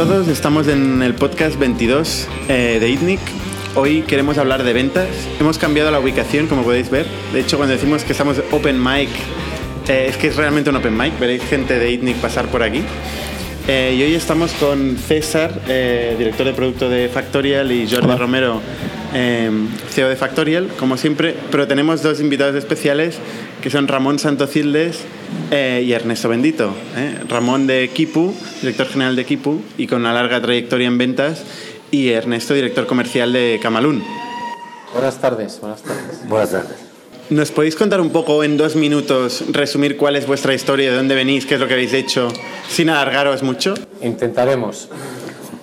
Todos, estamos en el podcast 22 eh, de ITNIC. Hoy queremos hablar de ventas. Hemos cambiado la ubicación, como podéis ver. De hecho, cuando decimos que estamos open mic, eh, es que es realmente un open mic. Veréis gente de ITNIC pasar por aquí. Eh, y hoy estamos con César, director de producto de Factorial, y Jordi Romero, eh, CEO de Factorial, como siempre. Pero tenemos dos invitados especiales que son Ramón Santocildes eh, y Ernesto Bendito. ¿eh? Ramón de Kipu, director general de Kipu y con una larga trayectoria en ventas, y Ernesto, director comercial de Camalún. Buenas tardes, buenas tardes. Buenas tardes. ¿Nos podéis contar un poco en dos minutos, resumir cuál es vuestra historia, de dónde venís, qué es lo que habéis hecho, sin alargaros mucho? Intentaremos.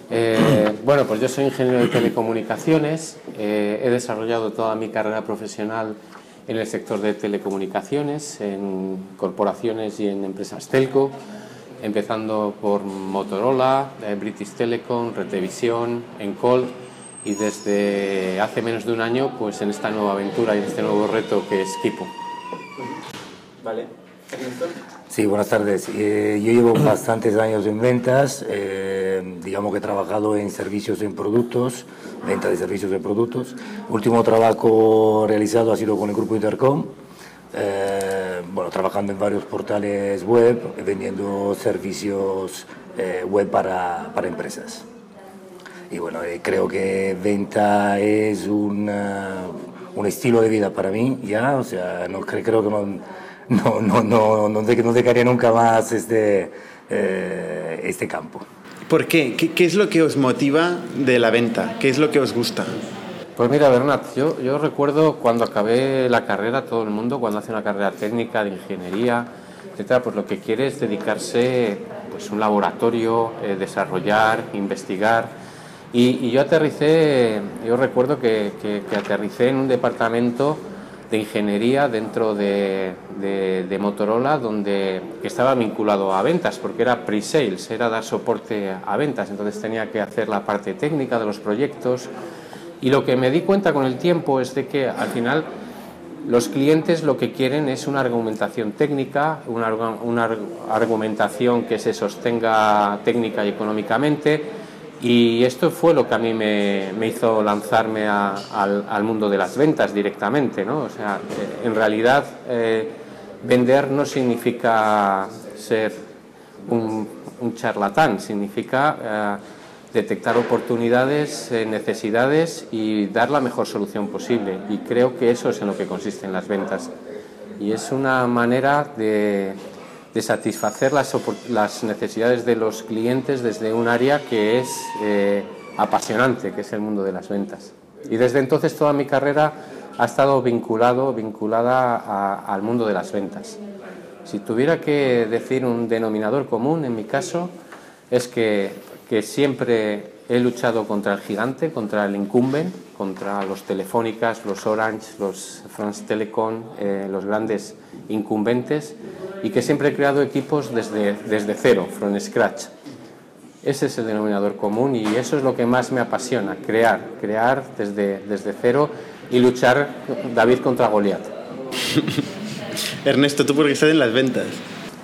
Eh, bueno, pues yo soy ingeniero de telecomunicaciones, eh, he desarrollado toda mi carrera profesional en el sector de telecomunicaciones, en corporaciones y en empresas telco, empezando por Motorola, eh, British Telecom, Retevisión, Encol y desde hace menos de un año pues en esta nueva aventura y en este nuevo reto que es Kipo. Vale. Sí, buenas tardes. Eh, yo llevo bastantes años en ventas, eh, digamos que he trabajado en servicios en productos, venta de servicios en productos. Último trabajo realizado ha sido con el grupo Intercom, eh, bueno, trabajando en varios portales web, vendiendo servicios eh, web para, para empresas. Y bueno, eh, creo que venta es una- un estilo de vida para mí, ya, o sea, no cre- creo que no, no, no, no, no, no dejaría nunca más este, eh, este campo. ¿Por qué? qué? es lo que os motiva de la venta? ¿Qué es lo que os gusta? Pues mira, Bernat, yo, recuerdo cuando acabé la carrera, todo el mundo, cuando hace una carrera técnica de ingeniería, etcétera, pues lo que quiere es dedicarse pues un laboratorio, eh, desarrollar, investigar. Y, y yo aterricé, yo recuerdo que, que- que aterricé en un departamento de ingeniería dentro de, de- Motorola donde que estaba vinculado a ventas porque era pre-sales, era dar soporte a ventas, entonces tenía que hacer la parte técnica de los proyectos y lo que me di cuenta con el tiempo es de que al final los clientes lo que quieren es una argumentación técnica, una, una ar- argumentación que se sostenga técnica y económicamente. Y esto fue lo que a mí me, hizo lanzarme al, mundo de las ventas directamente. ¿no? O sea, eh, en realidad eh, vender no significa ser un, un charlatán, significa eh, detectar oportunidades, eh, necesidades y dar la mejor solución posible. Y creo que eso es en lo que consisten las ventas. Y es una manera de, de satisfacer las, las necesidades de los clientes desde un área que es eh, apasionante, que es el mundo de las ventas. Y desde entonces toda mi carrera ha estado vinculado, vinculada a- al mundo de las ventas. Si tuviera que decir un denominador común, en mi caso, es que, que siempre he luchado contra el gigante, contra el incumbent, contra los Telefónicas, los Orange, los France Telecom, eh, los grandes incumbentes, y que siempre he creado equipos desde, desde cero, from scratch. Ese es el denominador común y eso es lo que más me apasiona, crear, crear desde, desde cero y luchar David contra Goliat. Ernesto, tú porque estás en las ventas.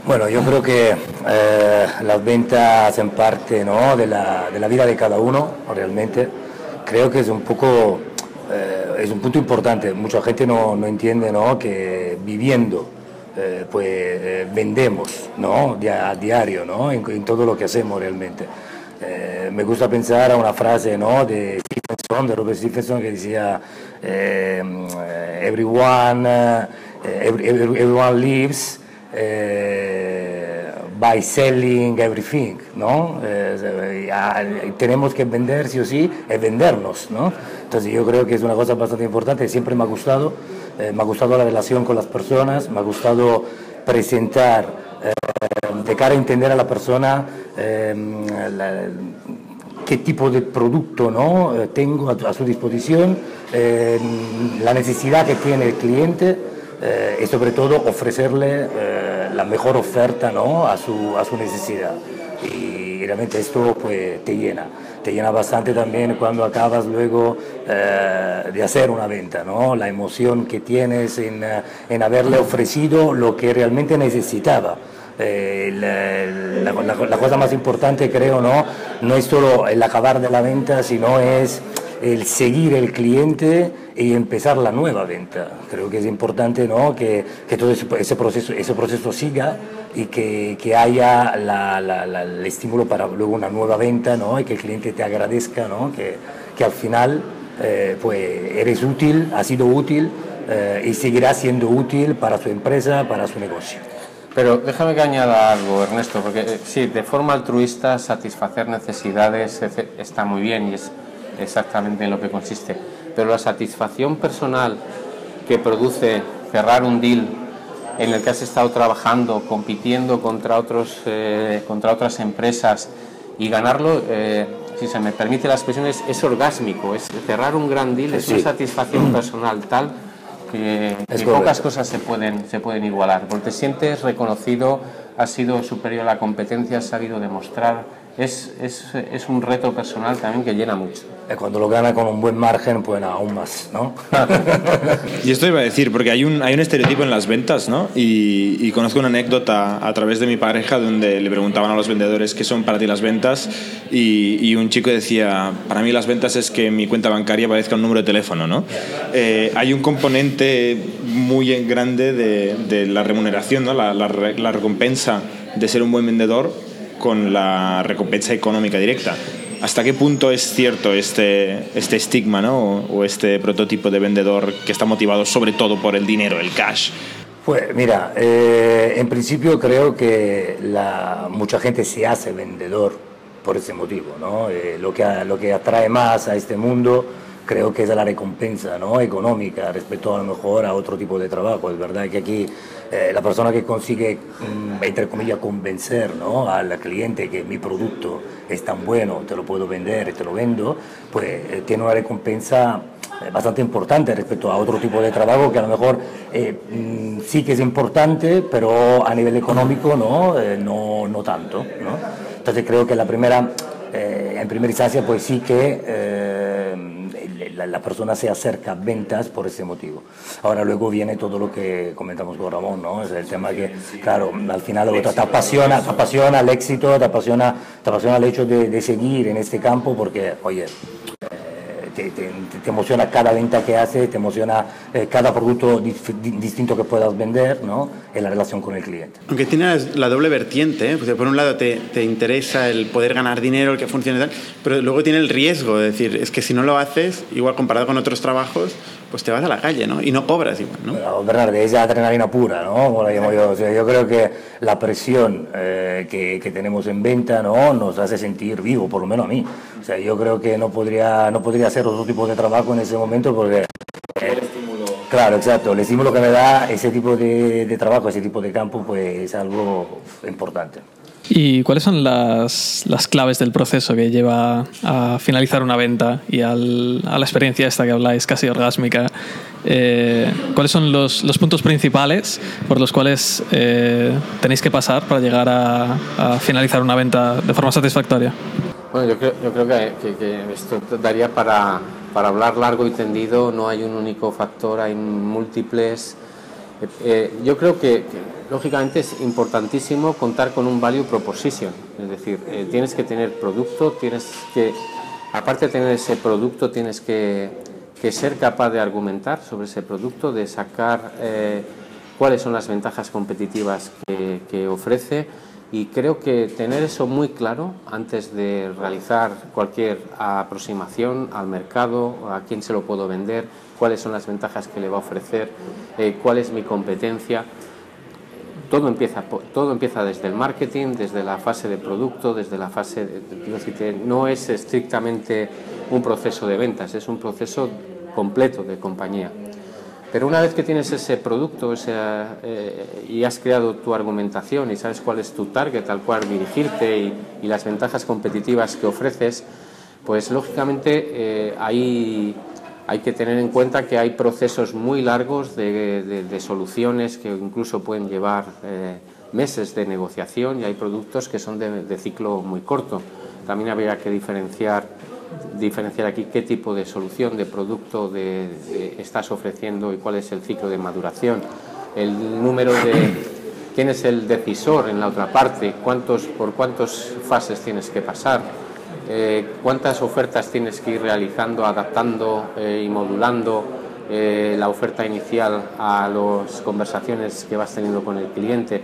Bueno, yo creo que eh, las ventas hacen parte ¿no? de, la, de la vida de cada uno, realmente. Creo que es un poco, eh, es un punto importante. Mucha gente no, no entiende ¿no? que viviendo, eh, pues eh, vendemos ¿no? A diario ¿no? en, en todo lo que hacemos realmente. Eh, me gusta pensar a una frase ¿no? de Stephenson, de Robert Stephenson, que decía, eh, everyone, eh, every- every- everyone lives eh, by selling everything, ¿no? Tenemos que vender sí o sí, es vendernos, ¿no? Entonces yo creo que es una cosa bastante importante, siempre me ha gustado, eh, me ha gustado la relación con las personas, me ha gustado presentar, eh, de cara a entender a la persona eh, qué tipo de producto ¿no? Eh, tengo a, su disposición, eh, la necesidad que tiene el cliente y sobre todo ofrecerle la mejor oferta ¿no? a, su, a su necesidad. Realmente esto pues, te llena, te llena bastante también cuando acabas luego eh, de hacer una venta, ¿no? la emoción que tienes en, eh, en haberle ofrecido lo que realmente necesitaba. Eh, la- la- la cosa más importante creo no, no es solo el acabar de la venta, sino es el seguir el cliente y empezar la nueva venta. Creo que es importante ¿no? que, que todo ese, proceso, ese proceso siga y que, que haya la, el estímulo para luego una nueva venta ¿no? y que el cliente te agradezca, ¿no? que, que al final eh, pues eres útil, ha sido útil eh, y seguirá siendo útil para su empresa, para su negocio. Pero déjame que añada algo, Ernesto, porque eh, sí, de forma altruista satisfacer necesidades está muy bien y es exactamente en lo que consiste. Pero la satisfacción personal que produce cerrar un deal en el que has estado trabajando, compitiendo contra, otros, eh, contra otras empresas y ganarlo, eh, si se me permite la expresión, es, orgásmico. Es cerrar un gran deal, es una satisfacción personal tal que, pocas cosas se pueden, se pueden igualar, porque te sientes reconocido, has sido superior a la competencia, has sabido demostrar es, es, es, un reto personal también que llena mucho. Cuando lo gana con un buen margen, pues aún más, ¿no? y esto iba a decir, porque hay un, hay un estereotipo en las ventas, ¿no? Y, y, conozco una anécdota a través de mi pareja donde le preguntaban a los vendedores qué son para ti las ventas y, y un chico decía, para mí las ventas es que mi cuenta bancaria aparezca un número de teléfono, ¿no? Eh, hay un componente muy grande de, de la remuneración, ¿no? La, la, la recompensa de ser un buen vendedor con la recompensa económica directa. ¿Hasta qué punto es cierto este, este estigma ¿no? o, este prototipo de vendedor que está motivado sobre todo por el dinero, el cash? Pues mira, eh, en principio creo que la, mucha gente se hace vendedor por ese motivo. ¿no? Eh, lo, que, lo que atrae más a este mundo creo que es la recompensa ¿no? económica respecto a lo mejor a otro tipo de trabajo. Es verdad que aquí eh, la persona que consigue, mm, entre comillas, convencer ¿no? al cliente que mi producto es tan bueno, te lo puedo vender te lo vendo, pues eh, tiene una recompensa eh, bastante importante respecto a otro tipo de trabajo que a lo mejor mm, sí que es importante, pero a nivel económico no, no, no tanto. ¿no? Entonces creo que la primera, en primera instancia, pues sí que la, persona se acerca a ventas por ese motivo. Ahora luego viene todo lo que comentamos con Ramón, ¿no? Es el tema que, claro, al final te, apasiona, te apasiona el éxito, te apasiona, te apasiona el hecho de, de seguir en este campo porque, oye, te, te, emociona cada venta que haces, te emociona eh, cada producto distinto que puedas vender ¿no? en la relación con el cliente. Aunque tiene la doble vertiente, ¿eh? por un lado te, te, interesa el poder ganar dinero, el que funcione tal, pero luego tiene el riesgo de decir, es que si no lo haces, igual comparado con otros trabajos, pues te vas a la calle, ¿no? Y no cobras igual, ¿no? Bueno, Bernardo, es adrenalina pura, ¿no? yo. yo creo que la presión eh, que, que, tenemos en venta, ¿no? Nos hace sentir vivo, por lo menos a mí. O sea, yo creo que no podría, no podría hacer otro tipo de trabajo en ese momento porque... Eh, claro, exacto. El estímulo que me da ese tipo de, de trabajo, ese tipo de campo, pues es algo importante. ¿Y cuáles son las, las, claves del proceso que lleva a finalizar una venta y al, a la experiencia esta que habláis casi orgásmica? Eh, ¿Cuáles son los, los, puntos principales por los cuales eh, tenéis que pasar para llegar a, a, finalizar una venta de forma satisfactoria? Bueno, yo creo, yo creo que, que, esto daría para, para hablar largo y tendido, no hay un único factor, hay múltiples eh, eh, yo creo que, lógicamente es importantísimo contar con un value proposition, es decir, eh, tienes que tener producto, tienes que, aparte de tener ese producto, tienes que, ser capaz de argumentar sobre ese producto, de sacar cuáles son las ventajas competitivas que, que ofrece y creo que tener eso muy claro antes de realizar cualquier aproximación al mercado, a quién se lo puedo vender, cuáles son las ventajas que le va a ofrecer, eh, cuál es mi competencia. Todo empieza, todo empieza desde el marketing, desde la fase de producto, desde la fase... No es estrictamente un proceso de ventas, es un proceso completo de compañía. Pero una vez que tienes ese producto eh, y has creado tu argumentación y sabes cuál es tu target al cual dirigirte y, las ventajas competitivas que ofreces, pues lógicamente eh, hay, que tener en cuenta que hay procesos muy largos de, soluciones que incluso pueden llevar eh, meses de negociación y hay productos que son de ciclo muy corto. También habría que diferenciar diferenciar aquí qué tipo de solución, de producto de, estás ofreciendo y cuál es el ciclo de maduración, el número de quién es el decisor en la otra parte, cuántos, por cuántas fases tienes que pasar, eh, cuántas ofertas tienes que ir realizando, adaptando y modulando la oferta inicial a las conversaciones que vas teniendo con el cliente.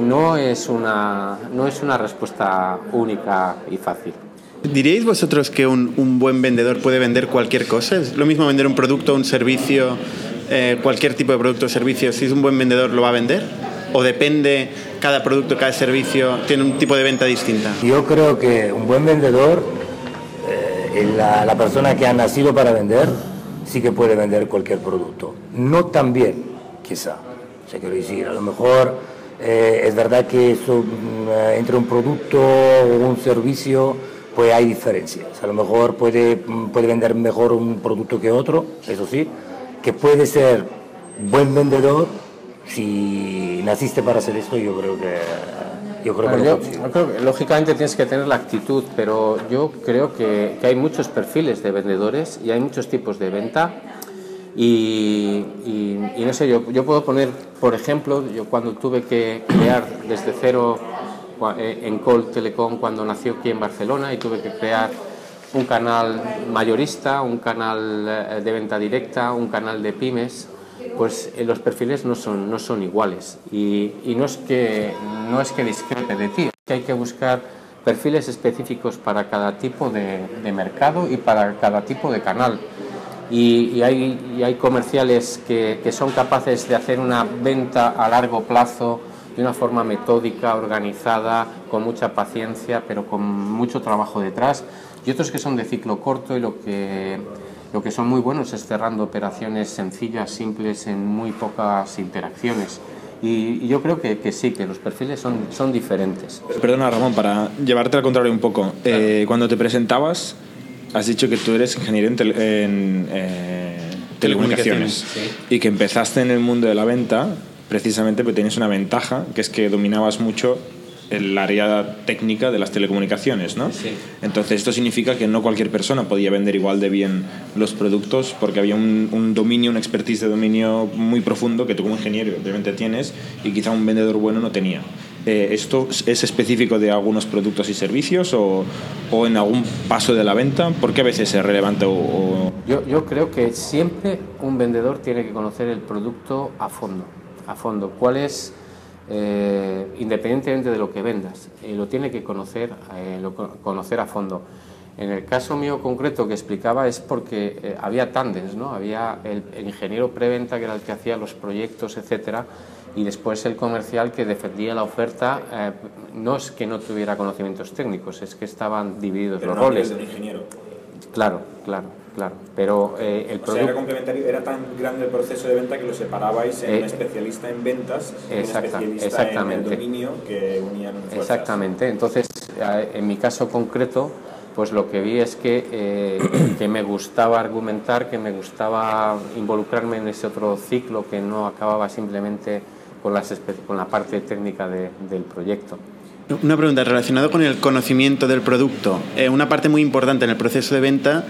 no, es una, no es una respuesta única y fácil. ¿Diríais vosotros que un, buen vendedor puede vender cualquier cosa? ¿Es lo mismo vender un producto, un servicio, eh, cualquier tipo de producto o servicio? Si es un buen vendedor, ¿lo va a vender? ¿O depende cada producto, cada servicio, tiene un tipo de venta distinta? Yo creo que un buen vendedor, eh, la, persona que ha nacido para vender, sí que puede vender cualquier producto. No tan bien, quizá. O quiero decir, a lo mejor eh, es verdad que mm, entre un producto o un servicio pues hay diferencias. A lo mejor puede, puede vender mejor un producto que otro, eso sí, que puede ser buen vendedor si naciste para hacer esto, yo creo que yo creo, que, lógicamente tienes que tener la actitud, pero yo creo que, que, hay muchos perfiles de vendedores y hay muchos tipos de venta. Y, y, y no sé, yo, yo puedo poner, por ejemplo, yo cuando tuve que crear desde cero eh, en Col Telecom cuando nació aquí en Barcelona y tuve que crear un canal mayorista, un canal eh, de venta directa, un canal de pymes, pues eh, los perfiles no son, no son iguales. Y, y, no, es que, no es que discrepe de ti, que hay que buscar perfiles específicos para cada tipo de, mercado y para cada tipo de canal. Y, y, hay, hay comerciales que, que son capaces de hacer una venta a largo plazo, de una forma metódica, organizada, con mucha paciencia, pero con mucho trabajo detrás, y otros que son de ciclo corto y lo que, lo que son muy buenos es cerrando operaciones sencillas, simples, en muy pocas interacciones. Y, yo creo que, que, sí, que los perfiles son, son diferentes. Perdona, Ramón, para llevarte al contrario un poco. Eh, cuando te presentabas, has dicho que tú eres ingeniero en, eh, telecomunicaciones, y que empezaste en el mundo de la venta precisamente porque tienes una ventaja, que es que dominabas mucho el área técnica de las telecomunicaciones, ¿no? Entonces esto significa que no cualquier persona podía vender igual de bien los productos porque había un, dominio, un expertise de dominio muy profundo que tú como ingeniero obviamente tienes y quizá un vendedor bueno no tenía. Eh, ¿Esto es específico de algunos productos y servicios o, o, en algún paso de la venta? ¿Por qué a veces es relevante? O, Yo, yo creo que siempre un vendedor tiene que conocer el producto a fondo a fondo. ¿Cuál es, eh, independientemente de lo que vendas, eh, lo tiene que conocer, eh, conocer a fondo. En el caso mío concreto que explicaba es porque había tandes, ¿no? Había el, ingeniero preventa que era el que hacía los proyectos, etcétera, y después el comercial que defendía la oferta. no es que no tuviera conocimientos técnicos, es que estaban divididos los roles. ingeniero. Claro, claro claro. Pero eh, el producto... era complementario, era tan grande el proceso de venta que lo separabais en un eh, especialista en ventas y un especialista exactamente. en el dominio que unían Exactamente. Entonces, en mi caso concreto, pues lo que vi es que, eh, que me gustaba argumentar, que me gustaba involucrarme en ese otro ciclo que no acababa simplemente con, las, con la parte técnica de, del proyecto. Una pregunta relacionada con el conocimiento del producto. una parte muy importante en el proceso de venta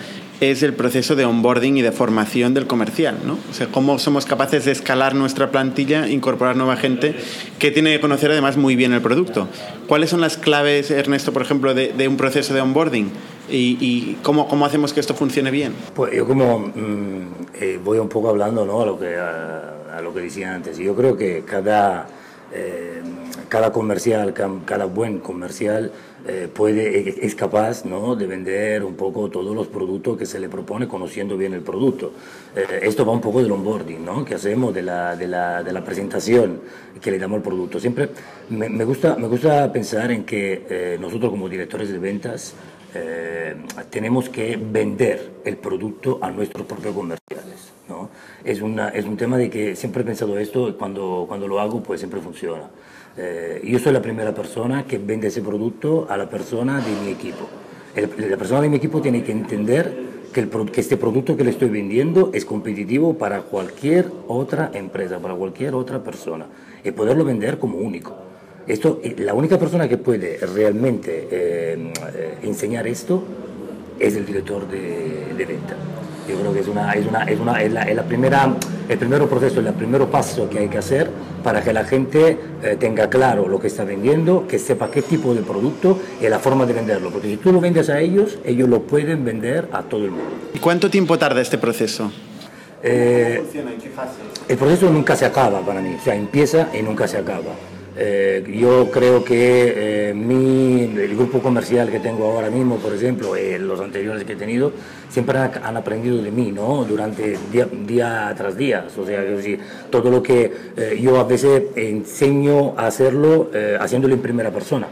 es el proceso de onboarding y de formación del comercial, ¿no? O sea, cómo somos capaces de escalar nuestra plantilla, incorporar nueva gente que tiene que conocer además muy bien el producto. ¿Cuáles son las claves, Ernesto, por ejemplo, de, un proceso de onboarding? ¿Y, cómo, cómo, hacemos que esto funcione bien? Pues yo como mm, eh, voy un poco hablando ¿no? a, lo que, a, lo que decía antes. Yo creo que cada, eh, cada comercial, cada buen comercial eh, puede, es capaz ¿no? de vender un poco todos los productos que se le propone conociendo bien el producto. Eh, esto va un poco del onboarding ¿no? que hacemos, de la, de, la, de la, presentación que le damos al producto. Siempre me, me gusta, me gusta pensar en que eh, nosotros como directores de ventas tenemos que vender el producto a nuestros propios comerciales. ¿no? Es, una, es un tema de que siempre he pensado esto y cuando, cuando lo hago pues siempre funciona. Eh, yo soy la primera persona que vende ese producto a la persona de mi equipo. la persona de mi equipo tiene que entender que, el, que, este producto que le estoy vendiendo es competitivo para cualquier otra empresa, para cualquier otra persona, y poderlo vender como único. Esto, la única persona que puede realmente eh, eh, enseñar esto es el director de, de venta. Yo creo que es, una, es, una, es, una, es, la, es la primera, el primer proceso, el primer paso que hay que hacer para que la gente eh, tenga claro lo que está vendiendo, que sepa qué tipo de producto y la forma de venderlo. Porque si tú lo vendes a ellos, ellos lo pueden vender a todo el mundo. ¿Y cuánto tiempo tarda este proceso? Eh, el proceso nunca se acaba para mí, o sea, empieza y nunca se acaba. Eh, yo creo que eh, mi, el grupo comercial que tengo ahora mismo, por ejemplo, eh, los anteriores que he tenido, siempre han, aprendido de mí, ¿no? Durante día, tras día. O sea, todo lo que eh, yo a veces enseño a hacerlo, haciéndolo en primera persona.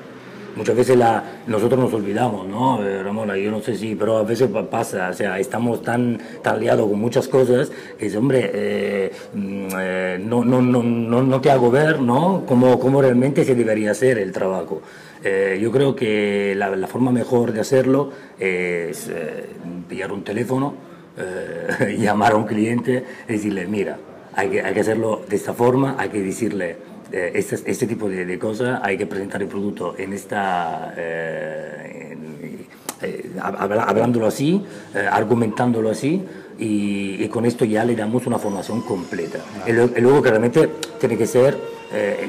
Muchas veces la, nosotros nos olvidamos, ¿no? Eh, Ramona, yo no sé si, pero a veces pa- pasa, o sea, estamos tan, tan liados con muchas cosas que es, hombre, eh, mm, eh, no, no, no, no, no te hago ver, ¿no? Cómo, cómo realmente se debería hacer el trabajo. Eh, yo creo que la, la forma mejor de hacerlo es eh, pillar un teléfono, eh, llamar a un cliente y decirle, mira, hay que, hay que hacerlo de esta forma, hay que decirle eh, este, este tipo de, de cosas, hay que presentar el producto en esta, eh, en- eh, hablándolo así, argumentándolo así. Y, y con esto ya le damos una formación completa. Y, lo- y luego claramente tiene que ser, eh,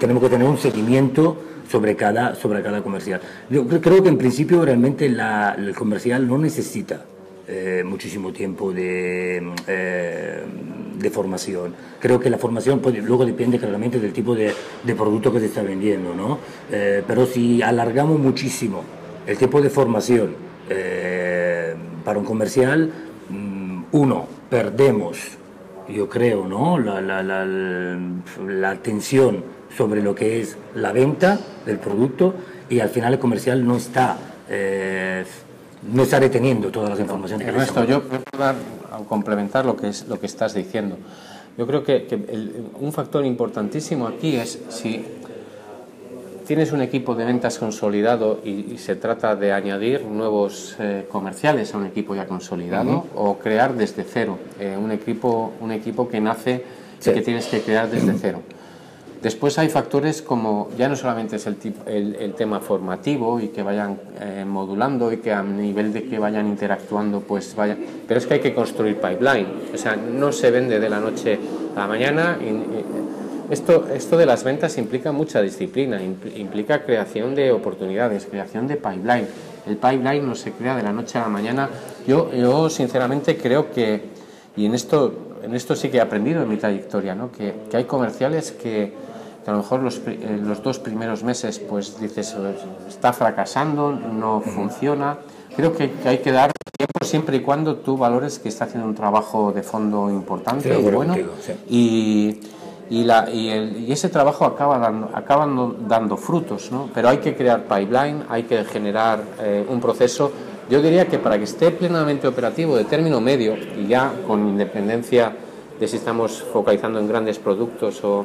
tenemos que tener un seguimiento sobre cada, sobre cada comercial. Yo cre- creo que en principio realmente la- el comercial no necesita eh, muchísimo tiempo de, eh, de formación. Creo que la formación puede- luego depende claramente del tipo de, producto que se está vendiendo, ¿no? Eh, pero si alargamos muchísimo el tiempo de formación eh, para un comercial, mm, uno, perdemos, yo creo, ¿no? La, atención sobre lo que es la venta del producto y al final el comercial no está... no está reteniendo todas las informaciones que le Ernesto, yo a complementar lo que es lo que estás diciendo. Yo creo que, que el- un factor importantísimo aquí es si tienes un equipo de ventas consolidado y, y se trata de añadir nuevos eh, comerciales a un equipo ya consolidado o crear desde cero eh, un equipo un equipo que nace Sí. y que tienes que crear desde cero. Después hay factores como ya no solamente es el, tip- el, el tema formativo y que vayan eh, modulando y que a nivel de que vayan interactuando pues vayan, pero es que hay que construir pipeline, o sea, no se vende de la noche a la mañana. esto, esto de las ventas implica mucha disciplina, impl- implica creación de oportunidades, creación de pipeline. El pipeline no se crea de la noche a la mañana. Yo, yo sinceramente creo que, y en esto, en esto sí que he aprendido en mi trayectoria, ¿no? que, que hay comerciales que, que a lo mejor los, eh, los dos primeros meses pues dices "Eh, está fracasando, no funciona. Creo que, que hay que dar tiempo siempre y cuando tú valores que está haciendo un trabajo de fondo importante de y bueno contigo, sí. y, y, la, y, el- y ese trabajo acaba dando, acaba dando, dando frutos, ¿no? pero hay que crear pipeline, hay que generar eh, un proceso. Yo diría que para que esté plenamente operativo de término medio y ya con independencia de si estamos focalizando en grandes productos o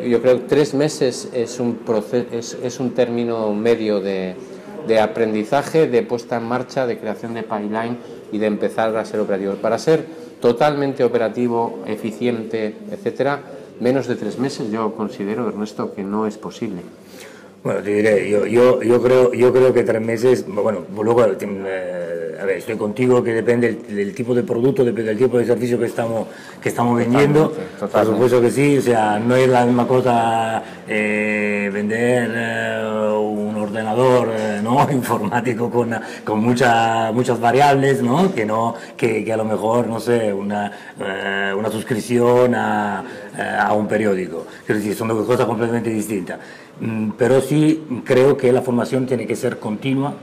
yo creo que tres meses es un proceso, es, es un término medio de, de aprendizaje, de puesta en marcha, de creación de pipeline y de empezar a ser operativos. Para ser totalmente operativo, eficiente, etcétera, menos de tres meses yo considero, Ernesto, que no es posible. Bueno, te diré, yo, yo, yo, creo, yo creo que tres meses, bueno, luego, eh, a ver, estoy contigo que depende del, del tipo de producto, depende del tipo de servicio que estamos, que estamos vendiendo. totalmente. Por supuesto que sí, o sea, no es la misma cosa eh, vender eh, ordenador eh, ¿no? informático con, con mucha- muchas variables, ¿no? Que, no que, que a lo mejor, no sé, una, eh, una suscripción a, eh, a un periódico. Quiero decir, son dos cosas completamente distintas. Mm, Pero sí creo que la formación tiene que ser continua,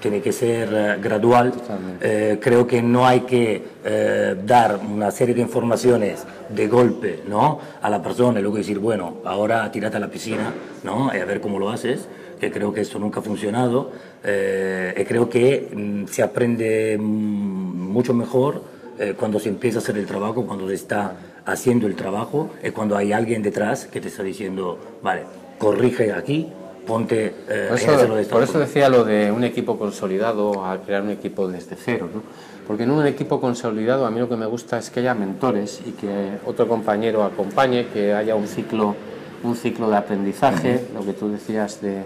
tiene que ser gradual. Eh, creo que no hay que eh, dar una serie de informaciones de golpe ¿no? a la persona y luego decir, bueno, ahora tírate a la piscina ¿no? y a ver cómo lo haces, que creo que esto nunca ha funcionado. Eh, y creo que mm, se aprende mm, mucho mejor eh, cuando se empieza a hacer el trabajo, cuando se está haciendo el trabajo y cuando hay alguien detrás que te está diciendo, vale, corrige aquí, ponte eh, Por eso, de por eso forma". decía lo de un equipo consolidado a crear un equipo desde cero, ¿no? Porque en un equipo consolidado a mí lo que me gusta es que haya mentores y que otro compañero acompañe, que haya un ciclo, un ciclo de aprendizaje, lo que tú decías de,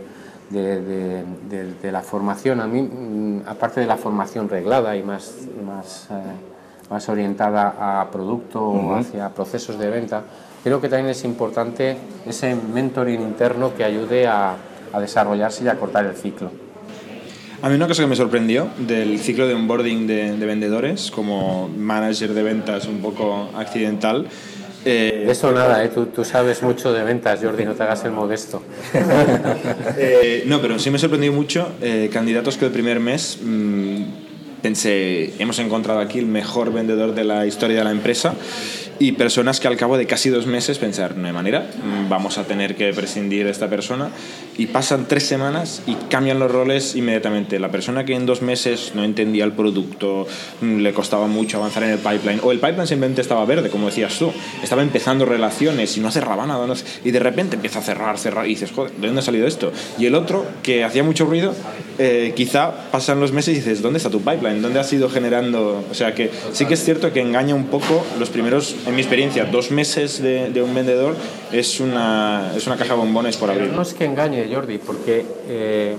de, de- de- de la formación. A mí, mm, aparte de la formación reglada y más, más, eh, más orientada a producto o hacia procesos de venta, creo que también es importante ese mentoring interno que ayude a, a desarrollarse y a cortar el ciclo. A mí una cosa que me sorprendió del ciclo de onboarding de, de vendedores como manager de ventas un poco accidental eh, Eso nada, ¿eh? tú, tú, sabes mucho de ventas, Jordi, no te hagas el modesto. eh, no, pero sí me sorprendió mucho eh, candidatos que el primer mes mmm, pensé, hemos encontrado aquí el mejor vendedor de la historia de la empresa y personas que al cabo de casi dos meses pensar, no hay manera, mm, vamos a tener que prescindir de esta persona y pasan tres semanas y cambian los roles inmediatamente. La persona que en dos meses no entendía el producto, mm, le costaba mucho avanzar en el pipeline, o el pipeline simplemente estaba verde, como decías tú, estaba empezando relaciones y no cerraba nada, no, y de repente empieza a cerrar, cerrar, y dices, joder, ¿de dónde ha salido esto? Y el otro, que hacía mucho ruido, eh, quizá pasan los meses y dices, ¿dónde está tu pipeline? ¿Dónde has ido generando? O sea que sí que es cierto que engaña un poco los primeros, en mi experiencia, dos meses de, de un vendedor es una, es una caja de bombones por abrir. No es que engañe, Jordi, porque eh,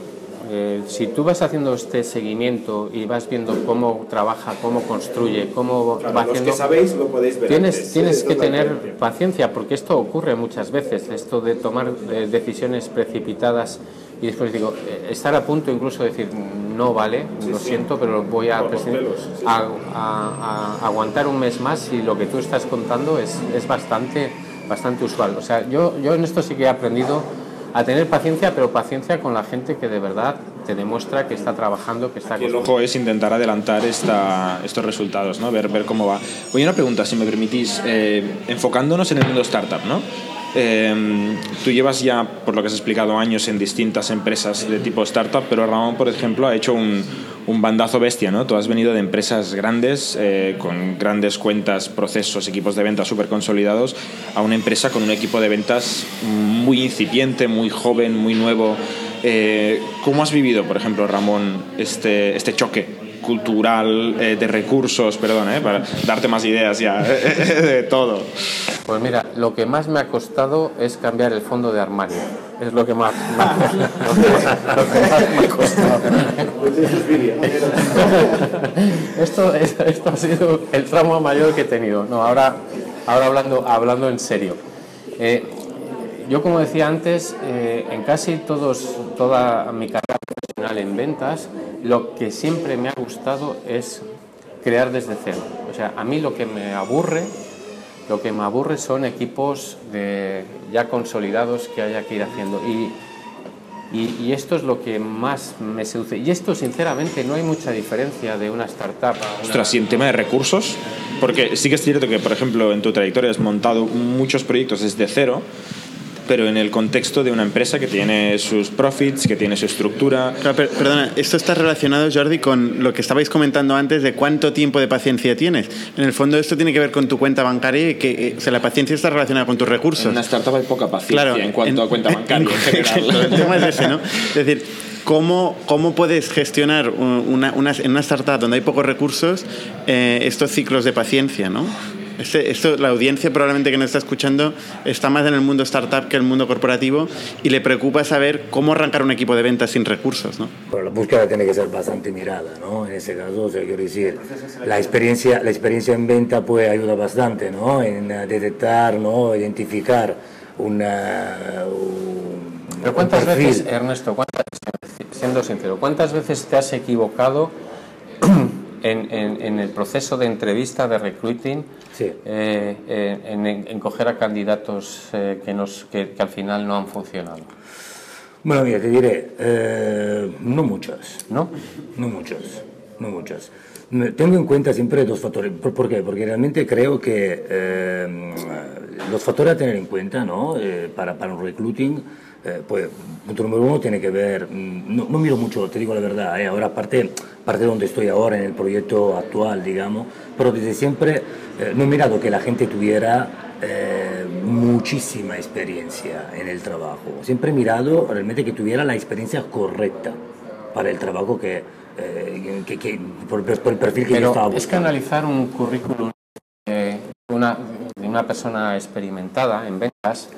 eh, si tú vas haciendo este seguimiento y vas viendo cómo trabaja, cómo construye, cómo claro, va haciendo... Los que sabéis lo podéis ver. Tienes, antes. tienes que tener paciencia, porque esto ocurre muchas veces, esto de tomar eh, decisiones precipitadas y después digo, eh, estar a punto incluso de decir, no vale, sí, lo sí. siento, pero voy a, pelos, sí, a, a, a, aguantar un mes más y lo que tú estás contando es, es bastante, bastante usual. O sea, yo, yo en esto sí que he aprendido a tener paciencia, pero paciencia con la gente que de verdad te demuestra que está trabajando, que está... Y el ojo es intentar adelantar esta, estos resultados, ¿no? ver, ver cómo va. Oye, una pregunta, si me permitís, eh, enfocándonos en el mundo startup, ¿no? Eh, tú llevas ya, por lo que has explicado, años en distintas empresas de tipo startup, pero Ramón, por ejemplo, ha hecho un, un bandazo bestia, ¿no? Tú has venido de empresas grandes, eh, con grandes cuentas, procesos, equipos de ventas súper consolidados, a una empresa con un equipo de ventas muy incipiente, muy joven, muy nuevo. Eh, ¿Cómo has vivido, por ejemplo, Ramón, este, este choque cultural, eh, de recursos, perdón, eh, para darte más ideas ya de todo. Pues mira, lo que más me ha costado es cambiar el fondo de armario. Es lo que más, más lo, que, lo que más me ha costado. esto, esto ha sido el tramo mayor que he tenido. No, ahora, ahora hablando, hablando en serio. Eh, yo, como decía antes, eh, en casi todos, toda mi carrera profesional en ventas, lo que siempre me ha gustado es crear desde cero. O sea, a mí lo que me aburre, lo que me aburre son equipos de, ya consolidados que haya que ir haciendo. Y, y, y, esto es lo que más me seduce. Y esto, sinceramente, no hay mucha diferencia de una startup. A una... Ostras, y en tema de recursos, porque sí que es cierto que, por ejemplo, en tu trayectoria has montado muchos proyectos desde cero pero en el contexto de una empresa que tiene sus profits, que tiene su estructura. Claro, per perdona, esto está relacionado, Jordi, con lo que estabais comentando antes de cuánto tiempo de paciencia tienes. En el fondo, esto tiene que ver con tu cuenta bancaria y que eh, o sea, la paciencia está relacionada con tus recursos. En una startup hay poca paciencia claro, en cuanto en, a cuenta bancaria en, general. el tema es ese, ¿no? Es decir, ¿Cómo, ¿Cómo, puedes gestionar una, una, en una startup donde hay pocos recursos eh, estos ciclos de paciencia? ¿no? Este, esto, la audiencia probablemente que nos está escuchando está más en el mundo startup que en el mundo corporativo y le preocupa saber cómo arrancar un equipo de ventas sin recursos. ¿no? Pero la búsqueda tiene que ser bastante mirada, ¿no? En ese caso, o sea, quiero decir, la experiencia, la experiencia en venta puede ayudar bastante, ¿no? En detectar, ¿no? Identificar una... Un, Pero ¿cuántas un veces, Ernesto, cuántas, siendo sincero, cuántas veces te has equivocado en, en, en, el proceso de entrevista, de recruiting, sí. eh, en, en, coger a candidatos eh, que, nos, que, que, al final no han funcionado? Bueno, mira, te diré, eh, no muchas. ¿No? No muchas, no muchas. Tengo en cuenta siempre dos factores. ¿Por, por qué? Porque realmente creo que eh, los factores a tener en cuenta ¿no? Eh, para, para un recruiting eh, pues punto número uno tiene que ver, no, no miro mucho, te digo la verdad, eh, ahora aparte, parte de donde estoy ahora en el proyecto actual, digamos, pero desde siempre eh, no he mirado que la gente tuviera eh, muchísima experiencia en el trabajo, siempre he mirado realmente que tuviera la experiencia correcta para el trabajo que, eh, que, que por, por, el perfil que pero yo estaba buscando. Es que analizar un currículum de una, de una persona experimentada en ventas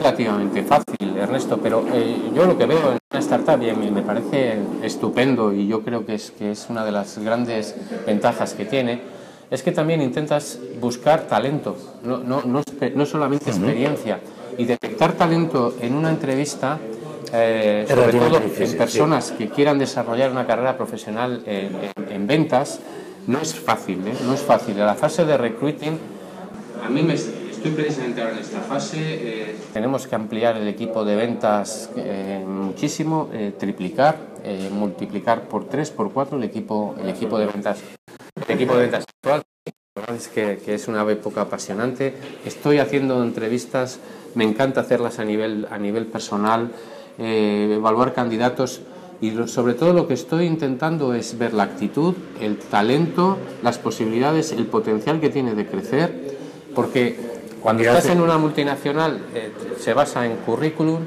relativamente fácil, Ernesto, pero eh, yo lo que veo en una startup y me parece estupendo y yo creo que es, que es una de las grandes ventajas que tiene, es que también intentas buscar talento, no, no, no, no solamente experiencia. Y detectar talento en una entrevista, eh, sobre todo en personas que quieran desarrollar una carrera profesional en, en, ventas, no es fácil, ¿eh? no es fácil. La fase de recruiting, a mí me estoy precisamente ahora en esta fase. Eh, tenemos que ampliar el equipo de ventas eh, muchísimo, eh, triplicar, multiplicar por tres, por cuatro el equipo, el equipo de ventas. El equipo de ventas actual es que, que, es una época apasionante. Estoy haciendo entrevistas, me encanta hacerlas a nivel, a nivel personal, evaluar candidatos y sobre todo lo que estoy intentando es ver la actitud, el talento, las posibilidades, el potencial que tiene de crecer, porque cuando estás en una multinacional eh, se basa en currículum,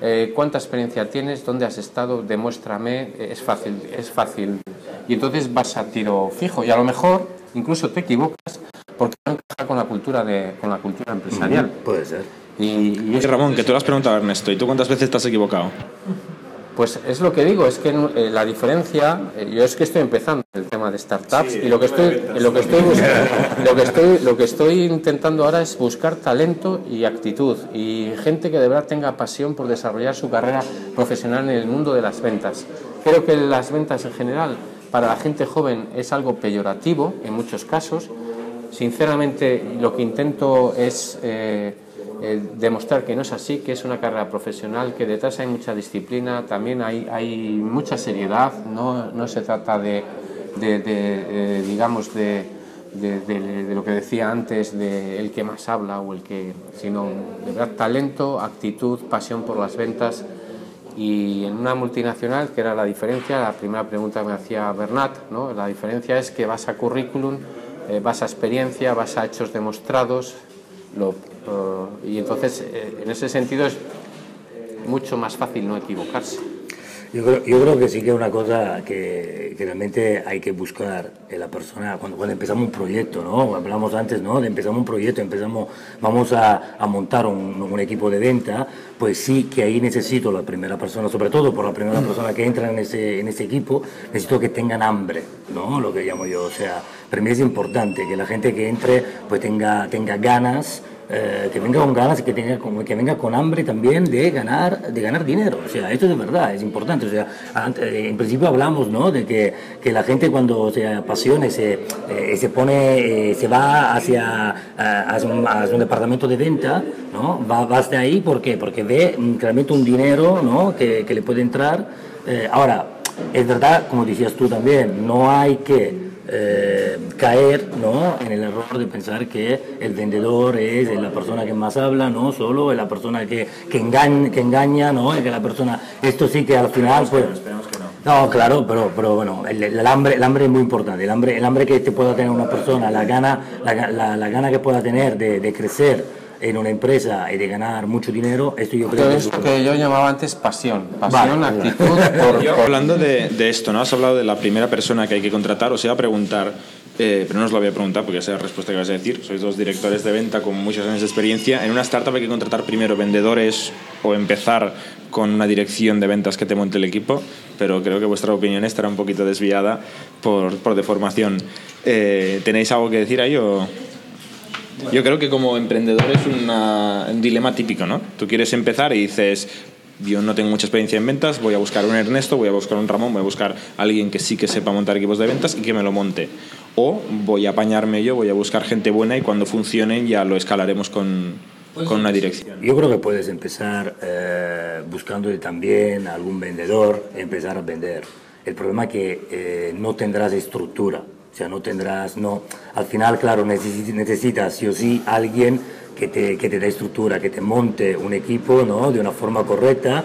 eh, cuánta experiencia tienes, dónde has estado, demuéstrame, eh, es fácil, es fácil. Y entonces vas a tiro fijo y a lo mejor incluso te equivocas porque no encaja con la cultura de, con la cultura empresarial. Mm, puede ser. Y, y Oye, Ramón, que tú lo has preguntado a Ernesto, ¿y tú cuántas veces te has equivocado? Pues es lo que digo, es que eh, la diferencia, eh, yo es que estoy empezando el tema de startups Sí, y lo que estoy, lo que estoy buscando, lo que estoy, lo que estoy intentando ahora es buscar talento y actitud y gente que de verdad tenga pasión por desarrollar su carrera profesional en el mundo de las ventas. Creo que las ventas en general para la gente joven es algo peyorativo en muchos casos. Sinceramente, lo que intento es eh, eh, demostrar que no es así, que es una carrera profesional, que detrás hay mucha disciplina, también hay, hay mucha seriedad, no, no se trata de, de, de, eh, digamos, de, de, lo que decía antes, de el que más habla o el que, sino de verdad talento, actitud, pasión por las ventas y en una multinacional, que era la diferencia, la primera pregunta que me hacía Bernat, ¿no? la diferencia es que vas a currículum, eh, vas a experiencia, vas a hechos demostrados, lo, uh, y entonces eh, en ese sentido es mucho más fácil no equivocarse. Yo creo, yo creo que sí que es una cosa que, que, realmente hay que buscar en la persona cuando, cuando empezamos un proyecto, ¿no? Hablamos antes, ¿no? De empezamos un proyecto, empezamos, vamos a, a montar un, un, equipo de venta, pues sí que ahí necesito la primera persona, sobre todo por la primera persona que entra en ese, en ese equipo, necesito que tengan hambre, ¿no? Lo que llamo yo, o sea, para mí es importante que la gente que entre pues tenga, tenga ganas, eh, que venga con ganas y que, tenga, que venga con hambre también de ganar, de ganar dinero. O sea, esto es de verdad, es importante. O sea, en principio hablamos ¿no? de que, que la gente cuando se apasiona se, eh, se pone, eh, se va hacia, hacia un, hacia, un, departamento de venta, ¿no? va, va hasta ahí, ¿por qué? Porque ve claramente un dinero ¿no? que, que le puede entrar. ahora, es verdad, como decías tú también, no hay que eh, caer ¿no? en el error de pensar que el vendedor es la persona que más habla, no solo es la persona que, que, engaña, que engaña, ¿no? es que la persona, esto sí que al final pues... No, claro, pero, pero bueno, el, el, hambre, el hambre es muy importante, el hambre, el hambre que te pueda tener una persona, la gana, la, la, la gana que pueda tener de, de crecer, en una empresa y de ganar mucho dinero, esto yo creo que es lo que yo llamaba antes pasión, pasión, vale, actitud. Por, yo, hablando de, de, esto, ¿no? Has hablado de la primera persona que hay que contratar, os iba a preguntar, eh, pero no os lo voy a preguntar porque esa es la respuesta que vas a decir. Sois dos directores de venta con muchos años de experiencia. En una startup hay que contratar primero vendedores o empezar con una dirección de ventas que te monte el equipo, pero creo que vuestra opinión estará un poquito desviada por, por deformación. Eh, ¿Tenéis algo que decir ahí o...? Yo creo que como emprendedor es una, un dilema típico, ¿no? Tú quieres empezar y dices, yo no tengo mucha experiencia en ventas, voy a buscar un Ernesto, voy a buscar un Ramón, voy a buscar a alguien que sí que sepa montar equipos de ventas y que me lo monte. O voy a apañarme yo, voy a buscar gente buena y cuando funcionen ya lo escalaremos con, pues con una dirección. Yo creo que puedes empezar eh, buscando también algún vendedor, empezar a vender. El problema es que eh, no tendrás estructura. O sea, no tendrás, no. Al final, claro, necesitas sí o sí alguien que te, que te dé estructura, que te monte un equipo ¿no? de una forma correcta.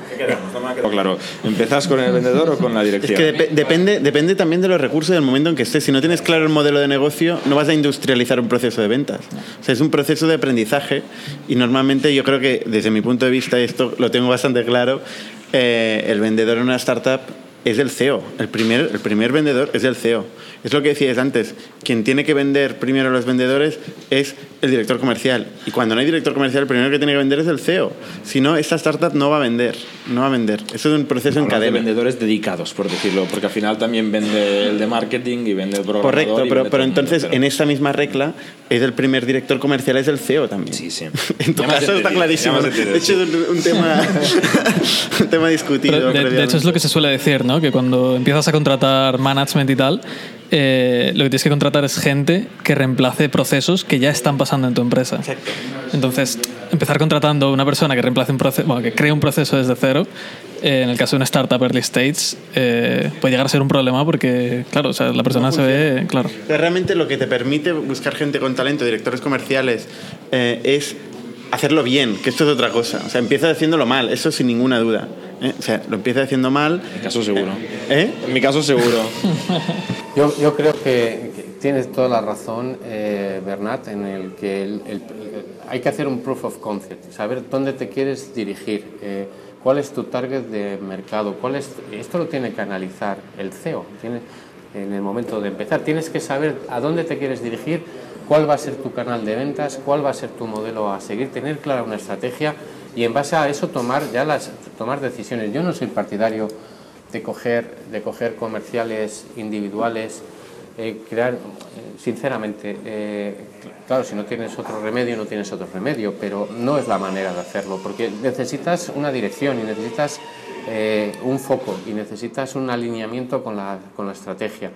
Claro, ¿empezás con el vendedor o con la dirección? Es que dep depende, depende también de los recursos del momento en que estés. Si no tienes claro el modelo de negocio, no vas a industrializar un proceso de ventas. O sea, es un proceso de aprendizaje y normalmente yo creo que desde mi punto de vista, esto lo tengo bastante claro, eh, el vendedor en una startup es el CEO. El primer, el primer vendedor es el CEO. Es lo que decías antes. Quien tiene que vender primero a los vendedores es el director comercial. Y cuando no hay director comercial, el primero que tiene que vender es el CEO. Si no, esta startup no va a vender. No va a vender. Eso es un proceso en Hablas de cadena. vendedores dedicados, por decirlo, porque al final también vende el de marketing y vende el programador. Correcto, pero, pero entonces pero- en esta misma regla es el primer director comercial es el CEO también. Sí, sí. En tu caso está clarísimo. De hecho, es un, un tema, un tema discutido. Pero de, de hecho es lo que se suele decir, ¿no? Que cuando empiezas a contratar management y tal, eh, lo que tienes que contratar es gente que reemplace procesos que ya están pasando en tu empresa. Exacto. Entonces, empezar contratando a una persona que reemplace un proceso, bueno, que cree un proceso desde cero, eh, en el caso de una startup early stage, eh, puede llegar a ser un problema porque, claro, o sea, la persona se ve, claro. Pero realmente lo que te permite buscar gente con talento, directores comerciales, eh, es hacerlo bien, que esto es otra cosa. O sea, empieza haciéndolo mal, eso sin ninguna duda. ¿Eh? O sea, lo empieza haciendo mal. En mi caso seguro. ¿Eh? En mi caso seguro. Yo, yo creo que, que tienes toda la razón, eh, Bernat, en el que el- el- hay que hacer un proof of concept, saber dónde te quieres dirigir, eh, cuál es tu target de mercado, cuál es, esto lo tiene que analizar el CEO. Tiene, en el momento de empezar, tienes que saber a dónde te quieres dirigir, cuál va a ser tu canal de ventas, cuál va a ser tu modelo a seguir, tener clara una estrategia y en base a eso tomar ya las tomar decisiones. Yo no soy partidario de coger, de coger comerciales individuales, eh, crear, eh, sinceramente, eh, claro, si no tienes otro remedio, no tienes otro remedio, pero no es la manera de hacerlo, porque necesitas una dirección y necesitas un foco y necesitas un alineamiento con la, con la estrategia.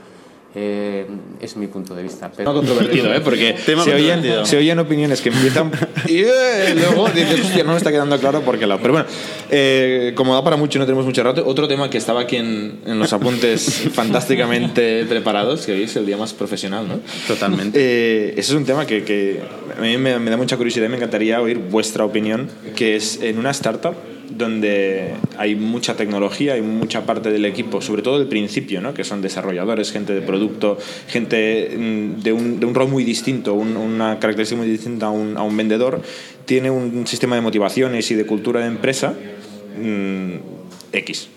Eh, es mi punto de vista. Pero, Tema controvertido, ¿eh? Porque Tema se, oyen, se oyen opiniones que empiezan y eh, luego dices, hostia, no me está quedando claro por qué lado. Pero bueno, eh, como da para mucho y no tenemos mucho rato, otro tema que estaba aquí en, en los apuntes fantásticamente preparados, que hoy es el día más profesional, ¿no? Totalmente. Eh, ese es un tema que, que a mí me, me da mucha curiosidad y me encantaría oír vuestra opinión, que es en una startup donde hay mucha tecnología, hay mucha parte del equipo, sobre todo del principio, ¿no? que son desarrolladores, gente de producto, gente mm, de un, de un rol muy distinto, un- una característica muy distinta a un, a un vendedor, tiene un sistema de motivaciones y de cultura de empresa mm, X.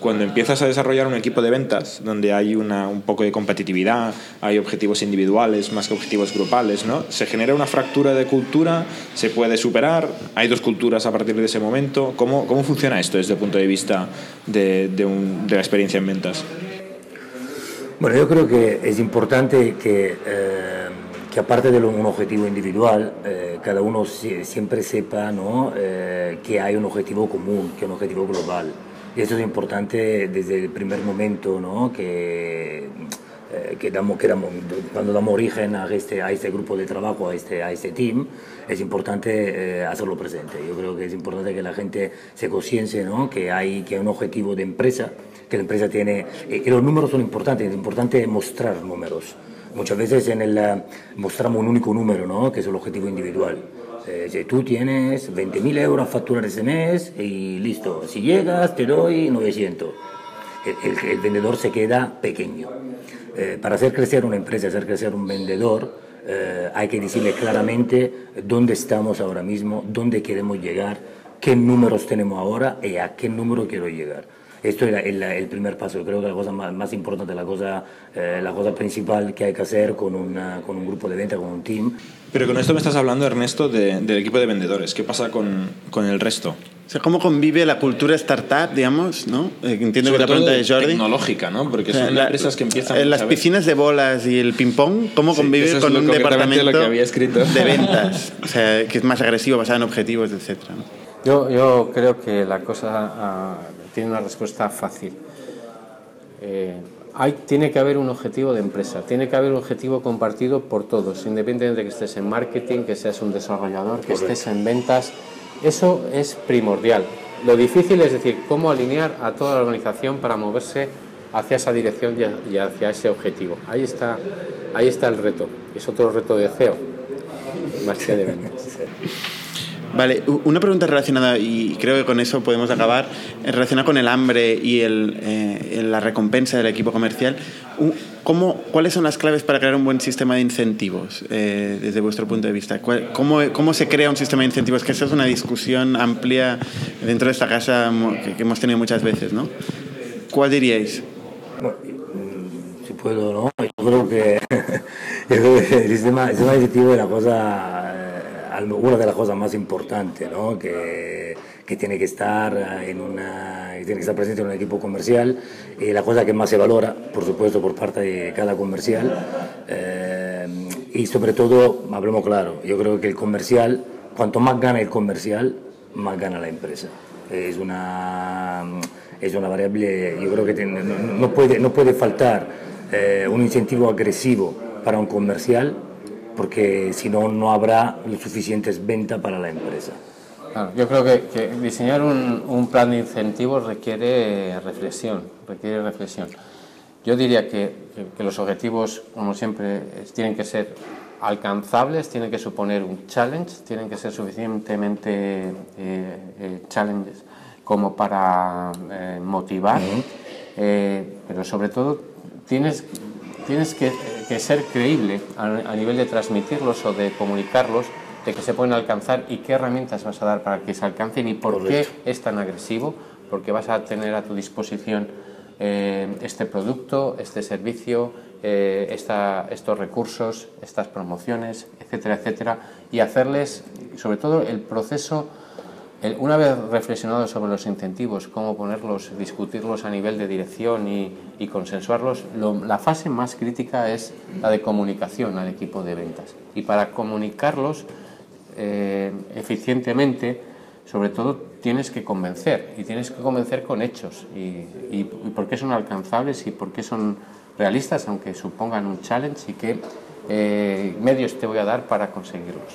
Cuando empiezas a desarrollar un equipo de ventas donde hay una, un poco de competitividad, hay objetivos individuales más que objetivos grupales, ¿no? Se genera una fractura de cultura, se puede superar, hay dos culturas a partir de ese momento. ¿Cómo, cómo funciona esto desde el punto de vista de, de un- de la experiencia en ventas? Bueno, yo creo que es importante que, eh, que aparte de un objetivo individual, eh, cada uno si- siempre sepa ¿no? eh, que hay un objetivo común, que un objetivo global. Y eso es importante desde el primer momento ¿no? que, eh, que, damos, que damos- cuando damos origen a este, a este grupo de trabajo, a este, a este team, es importante eh, hacerlo presente. Yo creo que es importante que la gente se conciencie ¿no? que, hay, que hay un objetivo de empresa, que la empresa tiene... eh, los números son importantes, es importante mostrar números. Muchas veces en el, eh, mostramos un único número, ¿no? que es el objetivo individual. Eh, tú tienes 20.000 euros a facturar ese mes y listo, si llegas te doy 900. El, el- el vendedor se queda pequeño. Eh, para hacer crecer una empresa, hacer crecer un vendedor, eh, hay que decirle claramente dónde estamos ahora mismo, dónde queremos llegar, qué números tenemos ahora y a qué número quiero llegar. Esto es la- el, el primer paso. Yo creo que la cosa más, más importante, la cosa, eh, la cosa principal que hay que hacer con, una- con un grupo de venta, con un team, Pero con esto me estás hablando, Ernesto, de- del equipo de vendedores. ¿Qué pasa con, con el resto? O sea, ¿cómo convive la cultura startup, digamos, no? Eh, Entiendo que Sobre la pregunta de Jordi. tecnológica, ¿no? Porque son la- empresas que empiezan... en las piscinas de bolas y el ping-pong, ¿cómo Sí, convive eso es con lo- un departamento lo que había escrito. de ventas? O sea, que es más agresivo, basado en objetivos, etcétera. ¿no? Yo, yo creo que la cosa ah, tiene una respuesta fácil. Eh, hay, tiene que haber un objetivo de empresa, tiene que haber un objetivo compartido por todos, independientemente de que estés en marketing, que seas un desarrollador, que estés en ventas. Eso es primordial. Lo difícil es decir, cómo alinear a toda la organización para moverse hacia esa dirección y hacia ese objetivo. Ahí está, ahí está el reto. Es otro reto de CEO, más que de ventas. Vale, una pregunta relacionada, y creo que con eso podemos acabar, eh, relacionada con el hambre y el, eh, la recompensa del equipo comercial. ¿Cómo, ¿Cuáles son las claves para crear un buen sistema de incentivos eh, desde vuestro punto de vista? ¿Cuál- ¿Cómo, ¿Cómo se crea un sistema de incentivos? Que esa es una discusión amplia dentro de esta casa que, hemos tenido muchas veces, ¿no? ¿cuál diríais? Bueno, mm, si puedo, ¿no? Yo creo que, yo creo que el, sistema, el sistema directivo es la cosa, eh, una de las cosas más importantes, ¿no? Que, que tiene que estar en una, que tiene que estar presente en un equipo comercial y la cosa que más se valora, por supuesto, por parte de cada comercial. Eh, y sobre todo, hablemos claro, yo creo que el comercial, cuanto más gana el comercial, más gana la empresa. Es una, es una variable, yo creo que no, no, puede, no puede faltar eh, un incentivo agresivo para un comercial, porque si no, no habrá suficientes ventas para la empresa. yo creo que, que diseñar un, un, plan de incentivos requiere reflexión, requiere reflexión. Yo diría que, los objetivos, como siempre, tienen que ser alcanzables, tienen que suponer un challenge, tienen que ser suficientemente eh, eh, challenges como para eh, motivar, eh, pero sobre todo tienes, tienes que, que ser creíble a, a, nivel de transmitirlos o de comunicarlos, de que se pueden alcanzar y qué herramientas vas a dar para que se alcancen y por Correcto. qué es tan agresivo, porque vas a tener a tu disposición eh, este producto, este servicio, eh, esta, estos recursos, estas promociones, etcétera, etcétera, y hacerles, sobre todo, el proceso, una vez reflexionado sobre los incentivos, cómo ponerlos, discutirlos a nivel de dirección y, y consensuarlos, lo, la fase más crítica es la de comunicación al equipo de ventas. Y para comunicarlos eh, eficientemente, sobre todo tienes que convencer y tienes que convencer con hechos y, y, y por qué son alcanzables y por qué son realistas, aunque supongan un challenge y qué eh, medios te voy a dar para conseguirlos.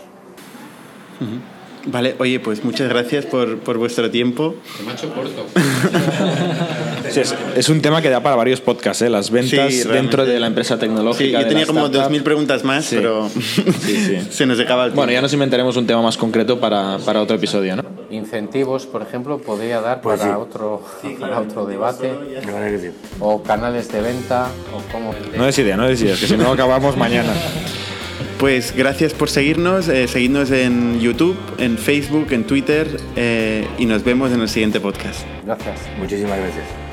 Uh -huh. Vale, oye, pues muchas gracias por, por vuestro tiempo. Me ha hecho corto. sí, es, es, un tema que da para varios podcasts, ¿eh? las ventas sí, dentro de la empresa tecnológica. Sí, yo tenía como 2.000 preguntas más, sí. pero sí, se nos acaba el tiempo. Bueno, ya nos inventaremos un tema más concreto para, para otro episodio, ¿no? Incentivos, por ejemplo, podría dar pues para, otro, para otro debate. O canales de venta, o cómo... No des idea, no des idea, que si no acabamos mañana. Pues gracias por seguirnos, eh, seguidnos en YouTube, en Facebook, en Twitter eh, y nos vemos en el siguiente podcast. Gracias. Muchísimas gracias.